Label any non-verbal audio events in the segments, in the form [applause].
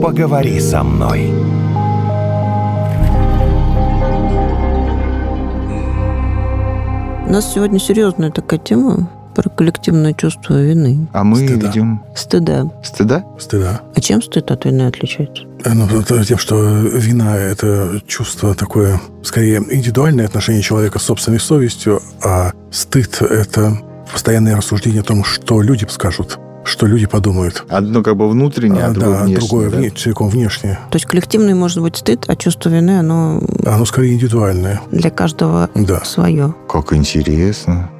поговори со мной. У нас сегодня серьезная такая тема про коллективное чувство вины. А мы Стыда. ведем Стыда. стыда? Стыда. А чем стыд от вины отличается? Ну, это тем, что вина – это чувство такое, скорее, индивидуальное отношение человека с собственной совестью, а стыд – это постоянное рассуждение о том, что люди скажут, что люди подумают. Одно как бы внутреннее, а, А, другое да, внешнее. другое да? вне- целиком внешнее. То есть коллективный может быть стыд, а чувство вины, оно Оно скорее индивидуальное. для каждого Да. свое. Как интересно.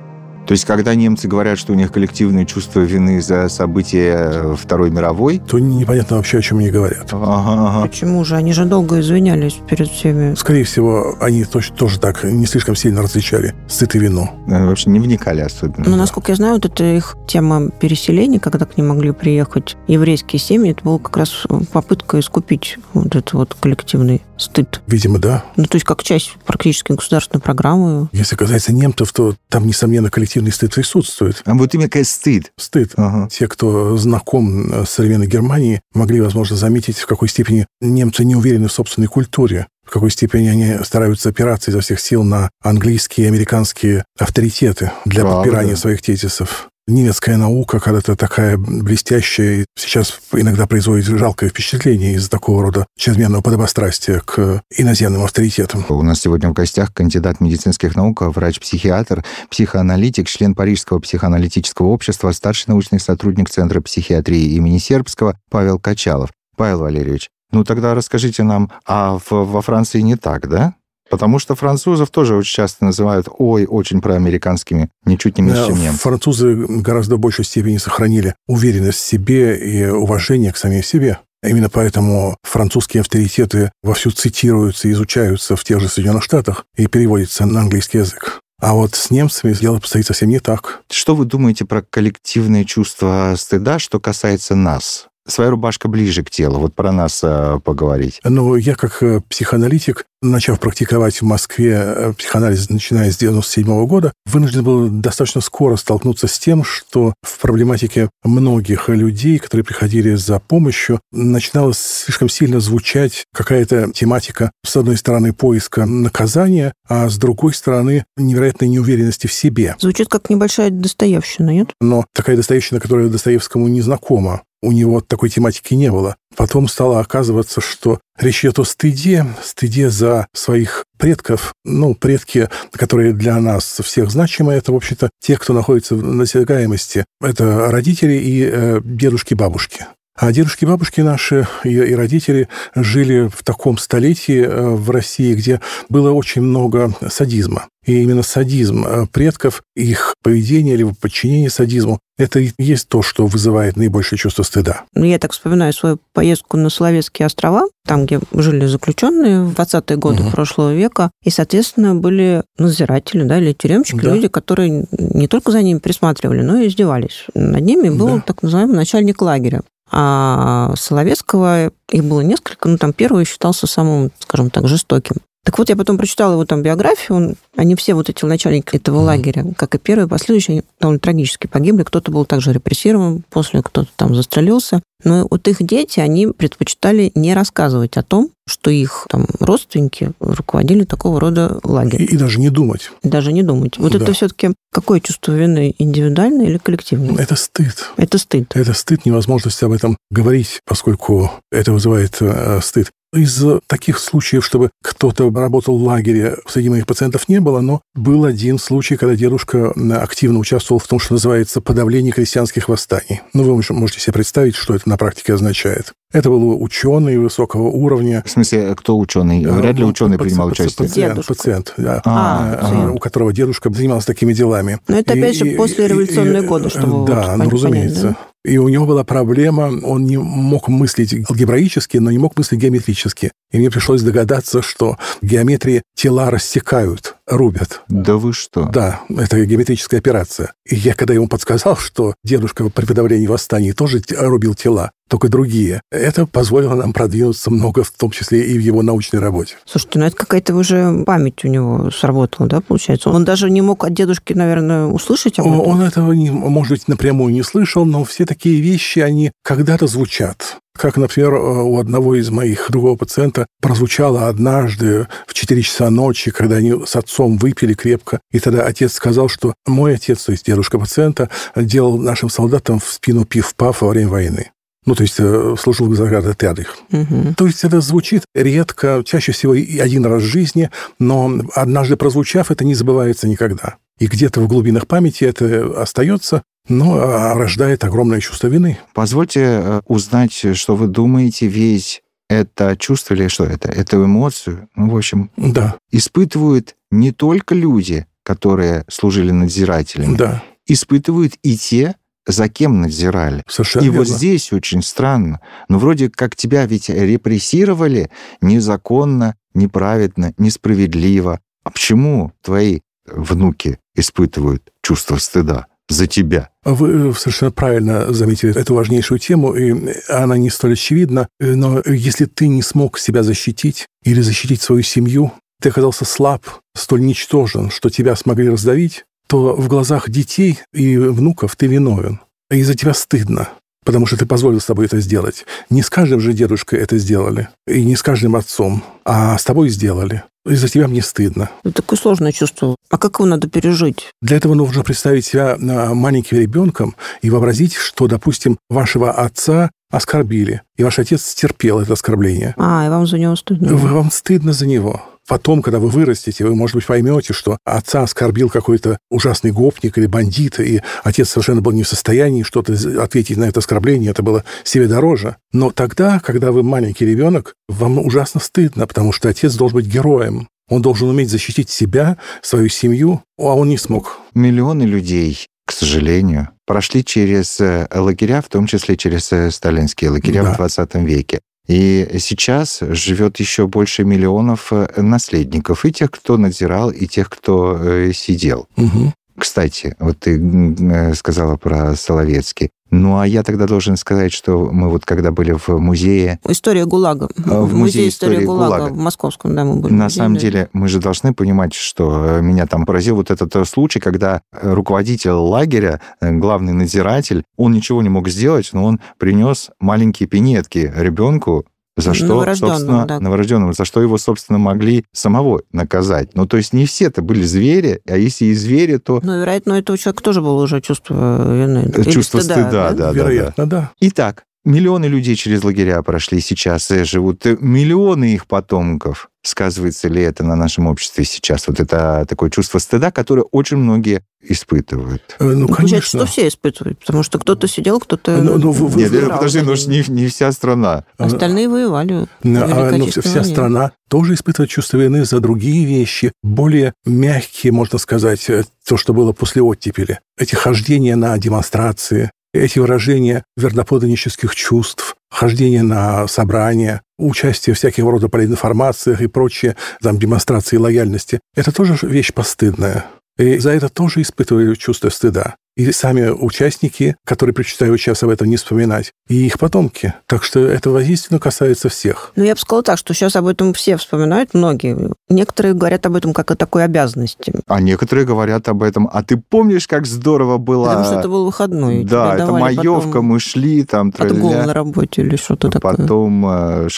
То есть, когда немцы говорят, что у них коллективное чувство вины за события Второй мировой, То непонятно вообще, о чем они говорят. ага, ага. Почему же? Они же долго извинялись перед всеми. Скорее всего, они точ- тоже так не слишком сильно различали стыд и вину. Э, вообще не вникали особенно. Но, насколько я знаю, вот это их тема переселения, когда к ним могли приехать еврейские семьи, это была как раз попытка искупить вот этот вот коллективный стыд. Видимо, да. Ну, то есть как часть практически государственной программы. Если касается немцев, то там, несомненно, коллективный стыд присутствует. А вот именно какой стыд. Стыд. Ага. Те, кто знаком с современной Германией, могли, возможно, заметить, в какой степени немцы не уверены в собственной культуре, в какой степени они стараются опираться изо всех сил на английские и американские авторитеты для Правда. подпирания своих тезисов. Немецкая наука, когда-то такая блестящая, сейчас иногда производит жалкое впечатление из-за такого рода чрезмерного подобострастия к иноземным авторитетам. У нас сегодня в гостях кандидат медицинских наук, врач-психиатр, психоаналитик, член Парижского психоаналитического общества, старший научный сотрудник Центра психиатрии имени Сербского Павел Качалов. Павел Валерьевич, ну тогда расскажите нам, а в- во Франции не так, да? Потому что французов тоже очень часто называют, ой, очень проамериканскими, ничуть не меньше, чем Да, немцы. Французы гораздо большей степени сохранили уверенность в себе и уважение к самим себе. Именно поэтому французские авторитеты вовсю цитируются и изучаются в тех же Соединенных Штатах и переводятся на английский язык. А вот с немцами дело обстоит совсем не так. Что вы думаете про коллективное чувство стыда, что касается нас? Своя рубашка ближе к телу. Вот про нас э, поговорить. Но я как э, психоаналитик, начав практиковать в Москве э, психоанализ, начиная с 97 года, вынужден был достаточно скоро столкнуться с тем, что в проблематике многих людей, которые приходили за помощью, начинала слишком сильно звучать какая-то тематика, с одной стороны, поиска наказания, а с другой стороны, невероятной неуверенности в себе. Звучит как небольшая достоевщина, нет? Но такая достоевщина, которая Достоевскому не знакома, у него такой тематики не было. Потом стало оказываться, что речь идет о стыде, стыде за своих предков. Ну, предки, которые для нас всех значимы, это, в общем-то, те, кто находится в насягаемости. Это родители и э, дедушки-бабушки. А дедушки и бабушки наши и, и родители жили в таком столетии э, в России, где было очень много садизма. И именно садизм э, предков, их поведение или подчинение садизму, это и есть то, что вызывает наибольшее чувство стыда. Ну, Я так вспоминаю свою поездку на Соловецкие острова, там, где жили заключенные в 20-е годы Мгм. прошлого века, и, соответственно, были надзиратели, да, или тюремщики, Да. люди, которые не только за ними присматривали, но и издевались. Над ними был Да. так называемый начальник лагеря. А Соловецкого их было несколько, ну, там первый считался самым, скажем так, жестоким. Так вот, я потом прочитала его там биографию, он, они все вот эти начальники этого лагеря, как и первые, последующие, они довольно трагически погибли. Кто-то был также репрессирован, после кто-то там застрелился. Но вот их дети, они предпочитали не рассказывать о том, что их там родственники руководили такого рода И, лагерем. и даже не думать. Даже не думать. Вот Да. это все-таки какое чувство вины, индивидуальное или коллективное? Это стыд. Это стыд. Это стыд, невозможность об этом говорить, поскольку это вызывает э, стыд. Из таких случаев, чтобы кто-то работал в лагере, среди моих пациентов не было, но был один случай, когда дедушка активно участвовал в том, что называется подавление крестьянских восстаний. Ну, вы мож- можете себе представить, что это на практике означает. Это был ученый высокого уровня. В смысле, кто ученый? Вряд ли ученый паци- принимал паци- участие. Пациент, Дедушка. пациент, да. А, Э, пациент. у которого дедушка занимался такими делами. Но это, опять же, И- после и- революционные и- годы, чтобы Да, вот ну, понять, разумеется. да? И у него была проблема, он не мог мыслить алгебраически, но не мог мыслить геометрически. И мне пришлось догадаться, что в геометрии тела рассекают, рубят. Да вы что? Да, это геометрическая операция. И я, когда ему подсказал, что дедушка при подавлении восстаний тоже рубил тела, только другие, это позволило нам продвинуться много, в том числе и в его научной работе. Слушайте, ну это какая-то уже память у него сработала, да, получается? Он даже не мог от дедушки, наверное, услышать об этом? Он этого, не, может быть, напрямую не слышал, но все такие вещи, они когда-то звучат. Как, например, у одного из моих другого пациента прозвучало однажды в 4 часа ночи, когда они с отцом выпили крепко, и тогда отец сказал, что мой отец, то есть дедушка пациента, делал нашим солдатам в спину пив-паф во время войны. Ну, то есть э, служил в заградотрядах. Угу. То есть это звучит редко, чаще всего и один раз в жизни, но однажды прозвучав, это не забывается никогда. И где-то в глубинах памяти это остается, но а, рождает огромное чувство вины. Позвольте э, узнать, что вы думаете, весь это чувство или что это? Эту эмоцию, ну, в общем, да. испытывают не только люди, которые служили надзирателями, да. испытывают и те, за кем надзирали. Совершенно и верно. вот здесь очень странно. Но вроде как тебя ведь репрессировали незаконно, неправедно, несправедливо. А почему твои внуки испытывают чувство стыда за тебя? Вы совершенно правильно заметили эту важнейшую тему, и она не столь очевидна. Но если ты не смог себя защитить или защитить свою семью, ты оказался слаб, столь ничтожен, что тебя смогли раздавить, то в глазах детей и внуков ты виновен. И за тебя стыдно, потому что ты позволил с тобой это сделать. Не с каждым же дедушкой это сделали, и не с каждым отцом, а с тобой сделали. И за тебя мне стыдно. Это такое сложное чувство. А как его надо пережить? Для этого нужно представить себя а, маленьким ребенком и вообразить, что, допустим, вашего отца оскорбили, и ваш отец терпел это оскорбление. А, и вам за него стыдно? Вам стыдно за него. Потом, когда вы вырастете, вы, может быть, поймете, что отца оскорбил какой-то ужасный гопник или бандит, и отец совершенно был не в состоянии что-то ответить на это оскорбление, это было себе дороже. Но тогда, когда вы маленький ребенок, вам ужасно стыдно, потому что отец должен быть героем. Он должен уметь защитить себя, свою семью, а он не смог. Миллионы людей, к сожалению, прошли через э, лагеря, в том числе через э, сталинские лагеря да. в 20 веке. И сейчас живет еще больше миллионов э, наследников, и тех, кто надзирал, и тех, кто э, сидел. Угу. Кстати, вот ты э, сказала про Соловецкий. Ну, а я тогда должен сказать, что мы вот когда были в музее... История ГУЛАГа. В музее истории, ГУЛАГа, ГУЛАГа. В московском, да, мы были. На самом деле, мы же должны понимать, что меня там поразил вот этот случай, когда руководитель лагеря, главный надзиратель, он ничего не мог сделать, но он принес маленькие пинетки ребенку, за что, собственно, да. новорожденному, за что его, собственно, могли самого наказать. Ну, то есть не все это были звери, а если и звери, то... Ну, вероятно, у этого человека тоже было уже чувство вины. Чувство стыда, стыда да, да, Вероятно, да. да. Итак, Миллионы людей через лагеря прошли сейчас и живут. Миллионы их потомков. Сказывается ли это на нашем обществе сейчас? Вот это такое чувство стыда, которое очень многие испытывают. Ну, ну конечно. Получается, что все испытывают, потому что кто-то сидел, кто-то... Ну, ну, вы, Нет, выбирал, подожди, ну не, не вся страна. Остальные воевали. А, ну, вся страна тоже испытывает чувство вины за другие вещи, более мягкие, можно сказать, то, что было после оттепели. Эти хождения на демонстрации, эти выражения верноподданнических чувств, хождение на собрания, участие в всяких рода политинформациях и прочие там, демонстрации лояльности, это тоже вещь постыдная. И за это тоже испытываю чувство стыда и сами участники, которые предпочитают сейчас об этом не вспоминать, и их потомки. Так что это воздейственно касается всех. Ну, я бы сказала так, что сейчас об этом все вспоминают, многие. Некоторые говорят об этом как о такой обязанности. А некоторые говорят об этом. А ты помнишь, как здорово было? Потому что это был выходной. Да, это маевка, потом... мы шли там... Отгул на работе или что-то а такое. Потом э,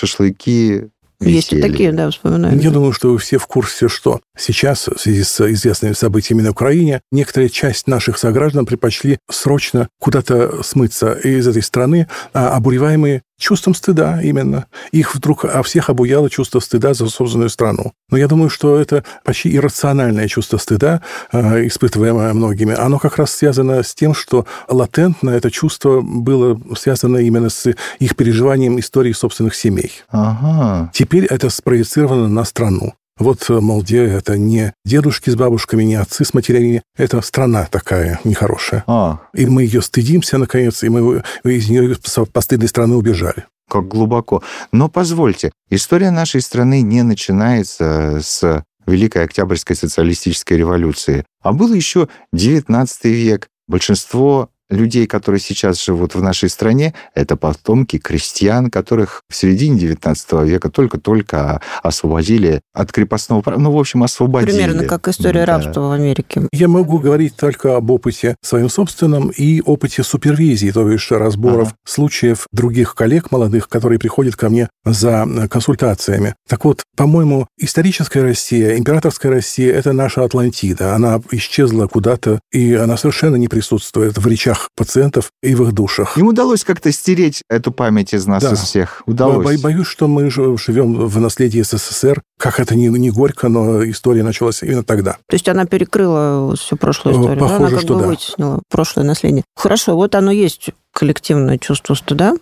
шашлыки, есть и такие, да, вспоминаю. Я думаю, что вы все в курсе, что сейчас, в связи с известными событиями на Украине, некоторая часть наших сограждан предпочли срочно куда-то смыться из этой страны, а обуреваемые чувством стыда именно. Их вдруг а всех обуяло чувство стыда за собственную страну. Но я думаю, что это почти иррациональное чувство стыда, э, испытываемое многими. Оно как раз связано с тем, что латентно это чувство было связано именно с их переживанием истории собственных семей. Ага. Теперь это спроецировано на страну. Вот, мол, где это не дедушки с бабушками, не отцы с матерями, это страна такая нехорошая. А. И мы ее стыдимся, наконец, и мы из нее с постыдной страны убежали. Как глубоко. Но позвольте, история нашей страны не начинается с Великой Октябрьской социалистической революции, а был еще XIX век. Большинство людей, которые сейчас живут в нашей стране, это потомки крестьян, которых в середине 19 века только-только освободили от крепостного права. Ну, в общем, освободили. Примерно как история да. рабства в Америке. Я могу говорить только об опыте своем собственном и опыте супервизии, то есть разборов ага. случаев других коллег молодых, которые приходят ко мне за консультациями. Так вот, по-моему, историческая Россия, императорская Россия – это наша Атлантида. Она исчезла куда-то, и она совершенно не присутствует в речах пациентов и в их душах. Им удалось как-то стереть эту память из нас, да. из всех. Удалось. Бо- боюсь, что мы живем в наследии СССР. Как это не, не горько, но история началась именно тогда. То есть она перекрыла всю прошлую историю? Похоже, да? Она как что бы да. вытеснила прошлое наследие. Хорошо, вот оно есть коллективное чувство стыда.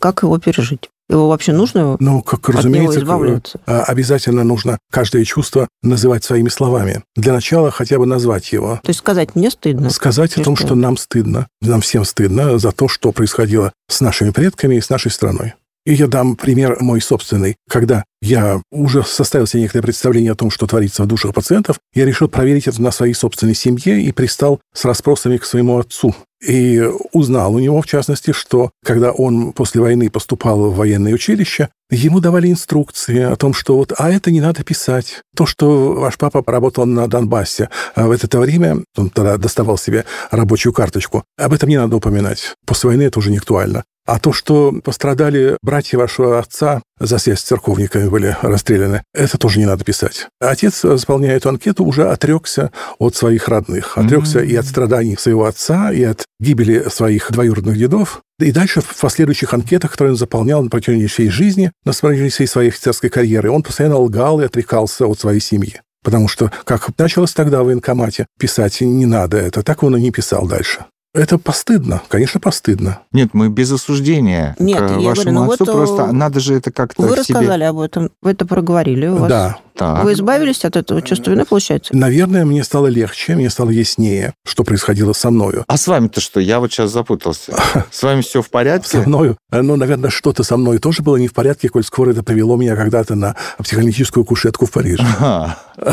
Как его пережить? Его вообще нужно Ну, как от разумеется, него избавляться? а, обязательно нужно каждое чувство называть своими словами. Для начала хотя бы назвать его. То есть сказать «мне стыдно». Сказать о том, что? что нам стыдно. Нам всем стыдно за то, что происходило с нашими предками и с нашей страной. И я дам пример мой собственный. Когда я уже составил себе некоторое представление о том, что творится в душах пациентов, я решил проверить это на своей собственной семье и пристал с расспросами к своему отцу. И узнал у него, в частности, что когда он после войны поступал в военное училище, ему давали инструкции о том, что вот, а это не надо писать. То, что ваш папа работал на Донбассе, а в это время, он тогда доставал себе рабочую карточку, об этом не надо упоминать. После войны это уже не актуально. А то, что пострадали братья вашего отца, за связь с церковниками были расстреляны, это тоже не надо писать. Отец, заполняя эту анкету, уже отрекся от своих родных. Отрекся и от страданий своего отца, и от гибели своих двоюродных дедов. И дальше в последующих анкетах, которые он заполнял на протяжении всей жизни, на протяжении всей своей офицерской карьеры, он постоянно лгал и отрекался от своей семьи. Потому что, как началось тогда в военкомате, писать не надо это, так он и не писал дальше. Это постыдно, конечно, постыдно. Нет, мы без осуждения Нет, к я вашему говорю, ну отцу. вот, Просто э, надо же это как-то Вы рассказали об этом, вы это проговорили. У вас... Да. Так. Вы избавились от этого чувства вины, получается? Наверное, мне стало легче, мне стало яснее, что происходило со мною. А с вами-то что? Я вот сейчас запутался. [laughs] С вами все в порядке? Со мною, ну, наверное, что-то со мной тоже было не в порядке, коль скоро это привело меня когда-то на психоаналитическую кушетку в Париже. Ага. [laughs]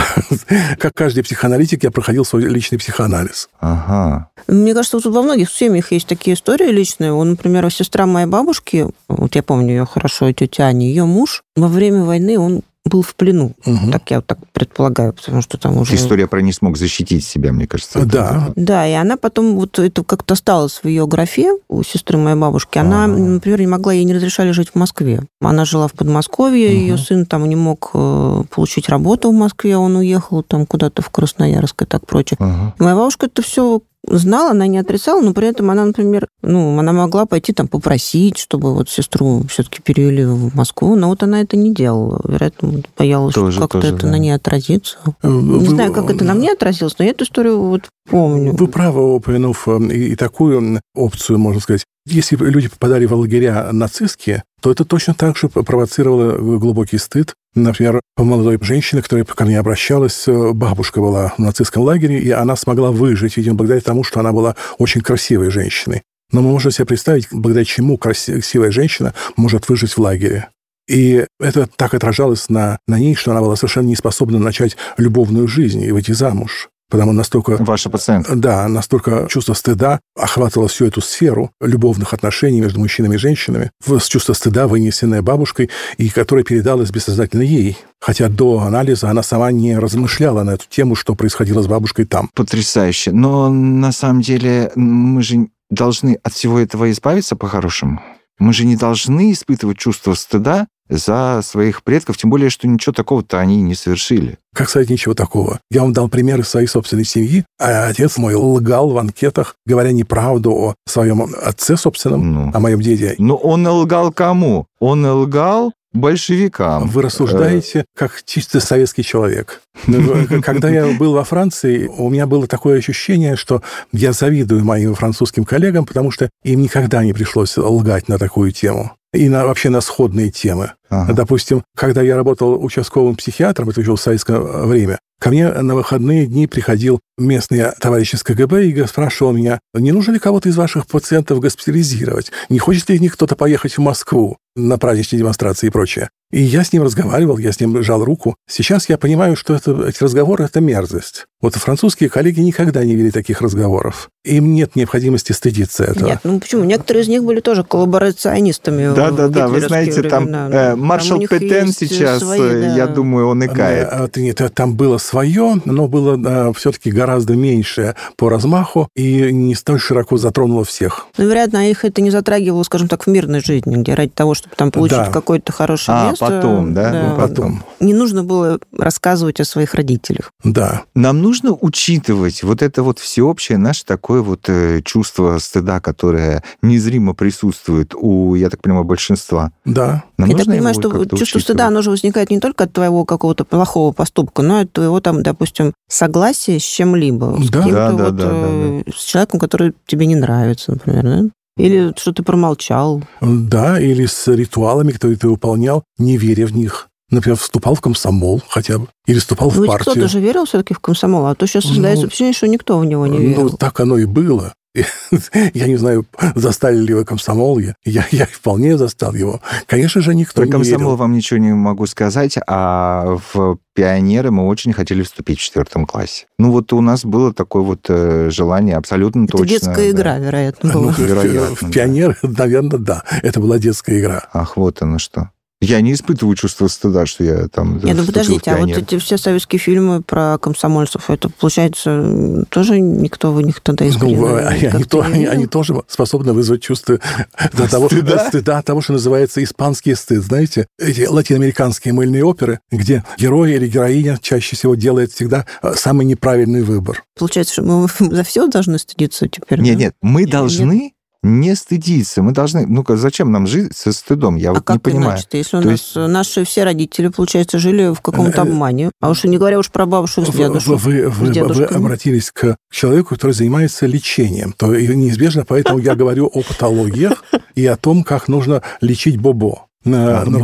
Как каждый психоаналитик, я проходил свой личный психоанализ. Ага. Мне кажется, вот во многих семьях есть такие истории личные. Вот, например, сестра моей бабушки, вот я помню ее хорошо, тетя Аня, ее муж во время войны, он был в плену. Мгм. Так я вот так предполагаю, потому что там уже... История про не смог защитить себя, мне кажется. Да. Да, и она потом, вот это как-то осталось в ее графе у сестры моей бабушки. Она, Ага. например, не могла, ей не разрешали жить в Москве. Она жила в Подмосковье, Мгм. ее сын там не мог э, получить работу в Москве, он уехал там куда-то в Красноярск и так прочее. И Моя бабушка это все знала, она не отрицала, но при этом она, например, ну, она могла пойти там попросить, чтобы вот сестру все-таки перевели в Москву, но вот она это не делала. Вероятно, боялась, Тоже, что как-то тоже, это да. на ней отразится. Э, Не вы- знаю, как это на мне отразилось, но я эту историю вот помню. Вы правы, упомянув э, и, и такую опцию, можно сказать. Если бы люди попадали в лагеря нацистские, то это точно так же провоцировало глубокий стыд. Например, молодой женщины, которая ко мне обращалась, э, бабушка была в нацистском лагере, и она смогла выжить, видимо, благодаря тому, что она была очень красивой женщиной. Но мы можем себе представить, благодаря чему красивая женщина может выжить в лагере. И это так отражалось на, на ней, что она была совершенно не способна начать любовную жизнь и выйти замуж. Потому настолько Ваша пациентка. да, настолько чувство стыда охватывало всю эту сферу любовных отношений между мужчинами и женщинами, в чувство стыда, вынесенное бабушкой, и которое передалось бессознательно ей. Хотя до анализа она сама не размышляла на эту тему, что происходило с бабушкой там. Потрясающе. Но на самом деле мы же должны от всего этого избавиться по-хорошему. Мы же не должны испытывать чувство стыда за своих предков, тем более, что ничего такого-то они не совершили. Как сказать ничего такого? Я вам дал пример из своей собственной семьи, а отец мой лгал в анкетах, говоря неправду о своем отце собственном, Ну. о моем деде. Но он лгал кому? Он лгал большевикам. Вы рассуждаете как чисто советский человек. Ну, Когда я был во Франции, у меня было такое ощущение, что я завидую моим французским коллегам, потому что им никогда не пришлось лгать на такую тему и на, вообще на сходные темы. Ага. Допустим, когда я работал участковым психиатром, это еще в советское время, Ко мне на выходные дни приходил местный товарищ из КГБ и спрашивал меня, не нужно ли кого-то из ваших пациентов госпитализировать, не хочет ли из них кто-то поехать в Москву на праздничные демонстрации и прочее. И я с ним разговаривал, я с ним жал руку. Сейчас я понимаю, что это, эти разговоры – это мерзость. Вот французские коллеги никогда не вели таких разговоров. Им нет необходимости стыдиться этого. Нет, ну почему? Некоторые из них были тоже коллаборационистами. Да, да, да. Вы знаете, там э, маршал там Петен сейчас, свои, э, да. я думаю, он и кает. А, нет, там было свое, но было да, все-таки гораздо меньше по размаху и не столь широко затронуло всех. Ну, вероятно, их это не затрагивало, скажем так, в мирной жизни, где ради того, чтобы там получить да. какое-то хорошее а, место. потом, да? да ну, потом. Не нужно было рассказывать о своих родителях. Да. Нам нужно учитывать вот это вот всеобщее наше такое вот э, чувство стыда, которое незримо присутствует у, я так понимаю, большинства. Да. Нам я так понимаю, что чувство учитывать? стыда, оно же возникает не только от твоего какого-то плохого поступка, но и от твоего там, допустим, согласия с чем-либо. Да, с да, да, вот, да, да, да. С человеком, который тебе не нравится, например, да? Или что ты промолчал. Да, или с ритуалами, которые ты выполнял, не веря в них. Например, вступал в комсомол хотя бы. Или вступал ну, в партию. кто-то же верил все-таки в комсомол, а то сейчас создается ну, впечатление, что никто в него не ну, верил. Ну, так оно и было. [laughs] Я не знаю, застали ли вы комсомол. Я, я, я вполне застал его. Конечно же, никто Про не комсомол верил. вам ничего не могу сказать, а в пионеры мы очень хотели вступить в четвертом классе. Ну вот у нас было такое вот э, желание абсолютно Это точно. детская да. игра, вероятно, была. Ну, вероятно, в, [laughs] в пионеры, наверное, да. Это была детская игра. Ах, вот оно что. Я не испытываю чувство стыда, что я там... Нет, ну подождите, а вот эти все советские фильмы про комсомольцев, это, получается, тоже никто в них тогда из ну, они, они, то, они, они тоже способны вызвать чувство до того, стыда? стыда, того, что называется испанский стыд. Знаете, эти латиноамериканские мыльные оперы, где герой или героиня чаще всего делает всегда э, самый неправильный выбор. Получается, что мы [laughs] за все должны стыдиться теперь? Нет, да? нет, мы должны нет? Не стыдиться. Мы должны... Ну-ка, зачем нам жить со стыдом? Я а вот как не понимаю. Иначе Если у нас есть... наши все родители, получается, жили в каком-то э, обмане, а уж не говоря уж про бабушек с дедушкой. Вы, вы, вы, вы обратились к человеку, который занимается лечением, то неизбежно поэтому я говорю о патологиях и о том, как нужно лечить бобо. А, ну,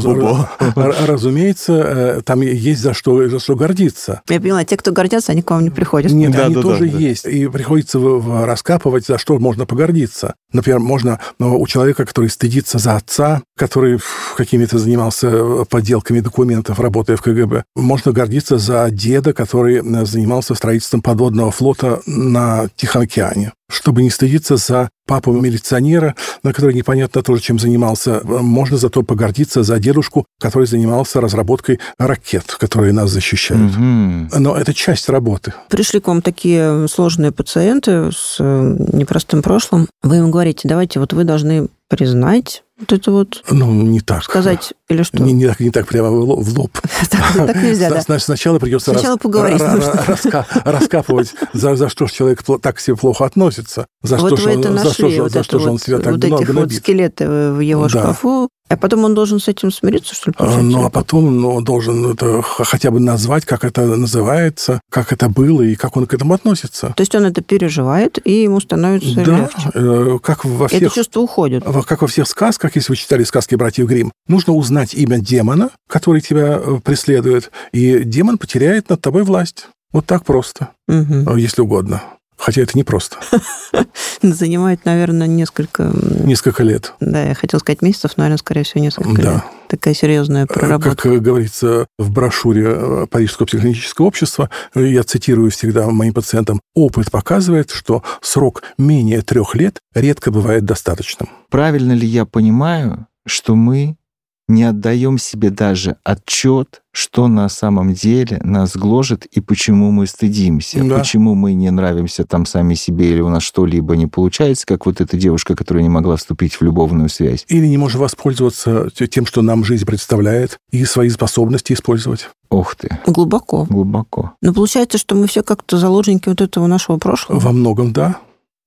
разумеется, э, там есть за что, за что гордиться. Я поняла, те, кто гордятся, они к вам не приходят. Нет, да, они да, тоже да, есть. И приходится раскапывать, за что можно погордиться. Например, можно ну, у человека, который стыдится за отца, который какими-то занимался э, подделками документов, работая в КГБ, можно гордиться за деда, который э, занимался строительством подводного флота на Тихом океане чтобы не стыдиться за папу милиционера, на который непонятно тоже чем занимался. Можно зато погордиться за дедушку, который занимался разработкой ракет, которые нас защищают. Угу. Но это часть работы. Пришли к вам такие сложные пациенты с э, непростым прошлым. Вы им говорите, давайте, вот вы должны признать вот это вот? Ну, не так. Сказать или что? Не, не, так, не так прямо в лоб. [laughs] Так нельзя, да? Сначала придется Сначала поговорить раскапывать, за что человек так себе плохо относится. За что же он себя так много Вот эти скелеты в его шкафу. А потом он должен с этим смириться, что ли? Получается? Ну, а потом ну, он должен это хотя бы назвать, как это называется, как это было и как он к этому относится. То есть он это переживает, и ему становится да, легче. Э, как во всех... Это чувство уходит. Как во всех сказках, если вы читали сказки братьев Грим, нужно узнать имя демона, который тебя э, преследует, и демон потеряет над тобой власть. Вот так просто, угу. если угодно. Хотя это непросто. [laughs] Занимает, наверное, несколько... Несколько лет. Да, я хотел сказать месяцев, но, наверное, скорее всего, несколько да. лет. Такая серьезная проработка. Как говорится в брошюре Парижского психологического общества, я цитирую всегда моим пациентам, опыт показывает, что срок менее трех лет редко бывает достаточным. Правильно ли я понимаю, что мы не отдаем себе даже отчет, что на самом деле нас гложет и почему мы стыдимся, да. почему мы не нравимся там сами себе или у нас что-либо не получается, как вот эта девушка, которая не могла вступить в любовную связь. Или не можем воспользоваться тем, что нам жизнь представляет, и свои способности использовать. Ух ты. Глубоко. Глубоко. Но получается, что мы все как-то заложники вот этого нашего прошлого. Во многом, да.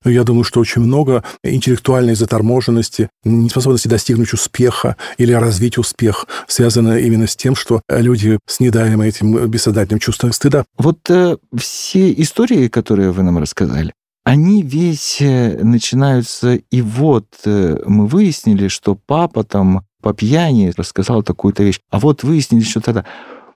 Я думаю, что очень много интеллектуальной заторможенности, неспособности достигнуть успеха или развить успех связано именно с тем, что люди снедаемы этим бессознательным чувством стыда. Вот э, все истории, которые вы нам рассказали, они весь э, начинаются, и вот э, мы выяснили, что папа там по пьяни рассказал такую-то вещь. А вот выяснили, что тогда...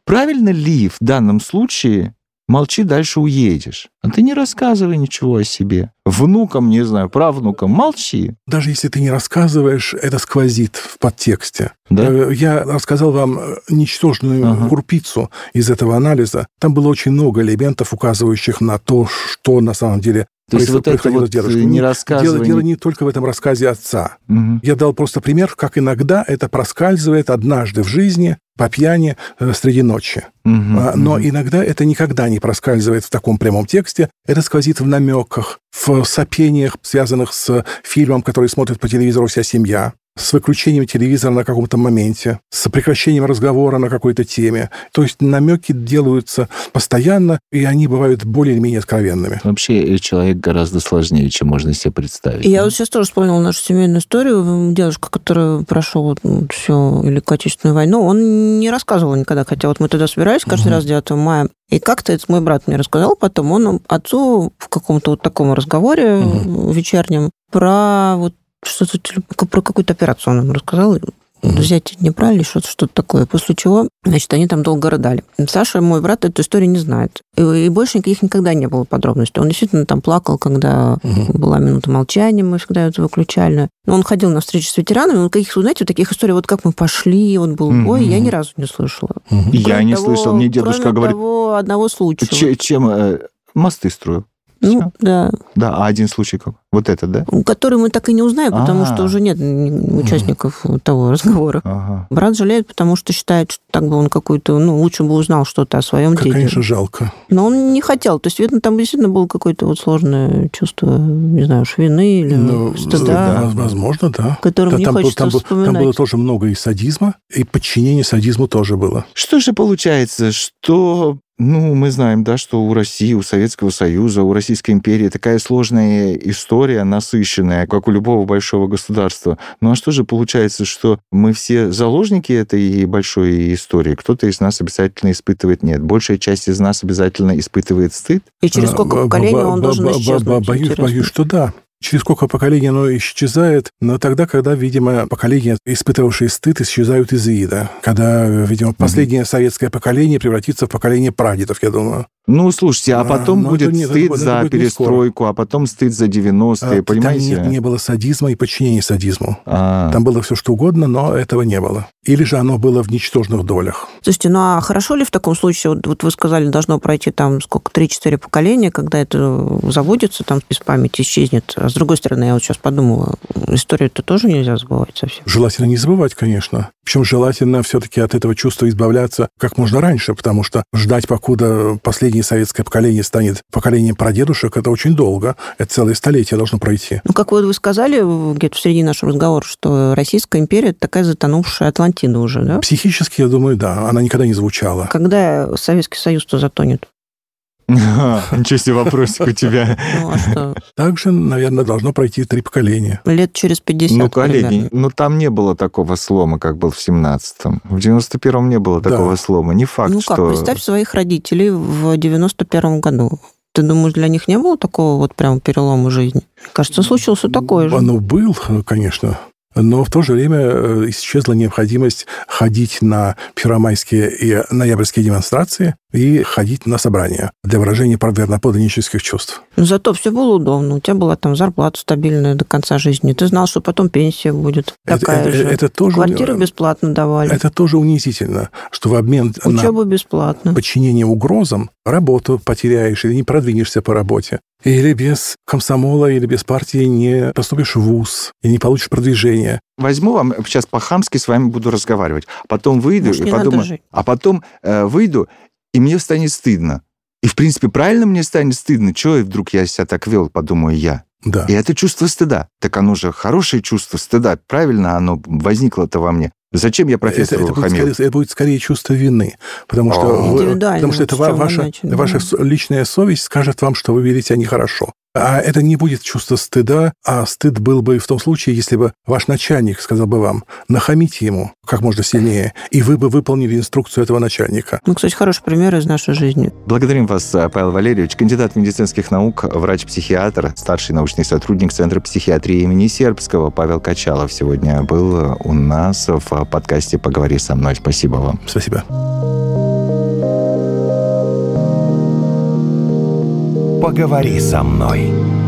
Правильно ли в данном случае молчи, дальше уедешь. А ты не рассказывай ничего о себе. Внукам, не знаю, правнукам, молчи. Даже если ты не рассказываешь, это сквозит в подтексте. Да? Э, Я рассказал вам э, ничтожную Ага. крупицу из этого анализа. Там было очень много элементов, указывающих на то, что на самом деле То есть вот это вот э, не Дело, рассказывание... дело не только в этом рассказе отца. Мгм. Я дал просто пример, как иногда это проскальзывает однажды в жизни по пьяни э, среди ночи. А, Но Мгм. иногда это никогда не проскальзывает в таком прямом тексте. Это сквозит в намеках, в сопениях, связанных с фильмом, который смотрит по телевизору вся семья, с выключением телевизора на каком-то моменте, с прекращением разговора на какой-то теме. То есть намеки делаются постоянно, и они бывают более или менее откровенными. Вообще э, человек гораздо сложнее, чем можно себе представить. И я вот сейчас тоже вспомнила нашу семейную историю. Дедушка, который прошел вот всю Великую Отечественную войну, он не рассказывал никогда, хотя вот мы тогда собирались каждый Мгм. раз 9 мая. И как-то это мой брат мне рассказал потом. Он отцу в каком-то вот таком разговоре Мгм. вечернем про вот что-то теле- про какую-то операцию он ему рассказал. Мгм. Взять не брали, что-то что такое. После чего, значит, они там долго рыдали. Саша, мой брат, эту историю не знает. И, и больше никаких никогда не было подробностей. Он действительно там плакал, когда Мгм. была минута молчания, мы всегда это выключали. Но он ходил на встречи с ветеранами, он каких, знаете, вот таких историй, вот как мы пошли, вот был бой, я ни разу не слышала. Мгм. Я не того- слышал, мне дедушка кроме говорит, того одного случая. «Че- чем э, мосты строю. Ну, Всё. да. Да, а один случай как? Вот это, да? Который мы так и не узнаем, потому А. что уже нет ни- участников того разговора. Ага. Брат жалеет, потому что считает, что так бы он какой-то, ну, лучше бы узнал что-то о своем К- деде. Конечно, жалко. Но он не хотел. То есть, видно, там действительно было какое-то вот сложное чувство, не знаю, уж вины или Ну, стыда, воз- Возможно, да. которым Да, не там, был- хочется там, был- вспоминать. там было тоже много и садизма, и подчинение садизму тоже было. Что же получается, что ну, мы знаем, да, что у России, у Советского Союза, у Российской империи такая сложная история, насыщенная, как у любого большого государства. Ну а что же получается, что мы все заложники этой большой истории? Кто-то из нас обязательно испытывает нет. Большая часть из нас обязательно испытывает стыд. И через сколько А, Б- поколений он должен исчезнуть? Боюсь, боюсь, что да. Через сколько поколений оно исчезает, но тогда, когда, видимо, поколения, испытывавшие стыд, исчезают из вида. Когда, видимо, последнее советское поколение превратится в поколение прадедов, я думаю. Ну, слушайте, а А, потом ну, будет это нет, это стыд за это будет перестройку, а потом стыд за 90-е, А, понимаете? Там не, не было садизма и подчинения садизму. А, Там было все что угодно, но этого не было. Или же оно было в ничтожных долях. Слушайте, ну а хорошо ли в таком случае, вот, вот вы сказали, должно пройти там сколько, 3-4 поколения, когда это заводится, там из памяти исчезнет. А с другой стороны, я вот сейчас подумала, историю-то тоже нельзя забывать совсем. Желательно не забывать, конечно. Причем желательно все-таки от этого чувства избавляться как можно раньше, потому что ждать, покуда последнее советское поколение станет поколением прадедушек, это очень долго. Это целое столетие должно пройти. Ну, как вот вы сказали где-то в середине нашего разговора, что Российская империя это такая затонувшая Атлантида уже, да? Психически, я думаю, да, она никогда не звучала. Когда Советский Союз-то затонет? [laughs] Ничего себе вопросик у тебя. Ну, а что? Также, наверное, должно пройти три поколения. Лет через 50 Ну, коллеги, ну там не было такого слома, как был в 17-м. В 91-м не было Да. такого слома. Не факт, Ну как, что... представь своих родителей в 91 году. Ты думаешь, для них не было такого вот прям перелома жизни? Кажется, случился такой же. Оно был, конечно, но в то же время э, исчезла необходимость ходить на первомайские и ноябрьские демонстрации и ходить на собрания для выражения верноподданнических чувств. Но зато все было удобно. У тебя была там зарплата стабильная до конца жизни. Ты знал, что потом пенсия будет Это- такая это- же. это тоже- Квартиру бесплатно давали. Это тоже унизительно, что в обмен на Учебу бесплатно. подчинение угрозам работу потеряешь или не продвинешься по работе. Или без комсомола, или без партии не поступишь в ВУЗ и не получишь продвижение. Возьму вам, сейчас по-хамски с вами буду разговаривать. Потом выйду Может, и подумаю... А потом э, выйду, и мне станет стыдно. И, в принципе, правильно мне станет стыдно. Чего вдруг я себя так вел, подумаю я. Да. И это чувство стыда. Так оно же хорошее чувство стыда. Правильно оно возникло-то во мне. Зачем я Это, профессору это будет хамил? скорее, это будет скорее чувство вины, потому что, О. вы- Индивидуально, потому что это ва- ваша, начали, ваша да. личная совесть скажет вам, что вы вели себя нехорошо. А это не будет чувство стыда, а стыд был бы в том случае, если бы ваш начальник сказал бы вам, нахамите ему как можно сильнее, и вы бы выполнили инструкцию этого начальника. Ну, кстати, хороший пример из нашей жизни. Благодарим вас, Павел Валерьевич, кандидат медицинских наук, врач-психиатр, старший научный сотрудник Центра психиатрии имени Сербского. Павел Качалов сегодня был у нас в подкасте «Поговори со мной». Спасибо вам. Спасибо. «Поговори со мной».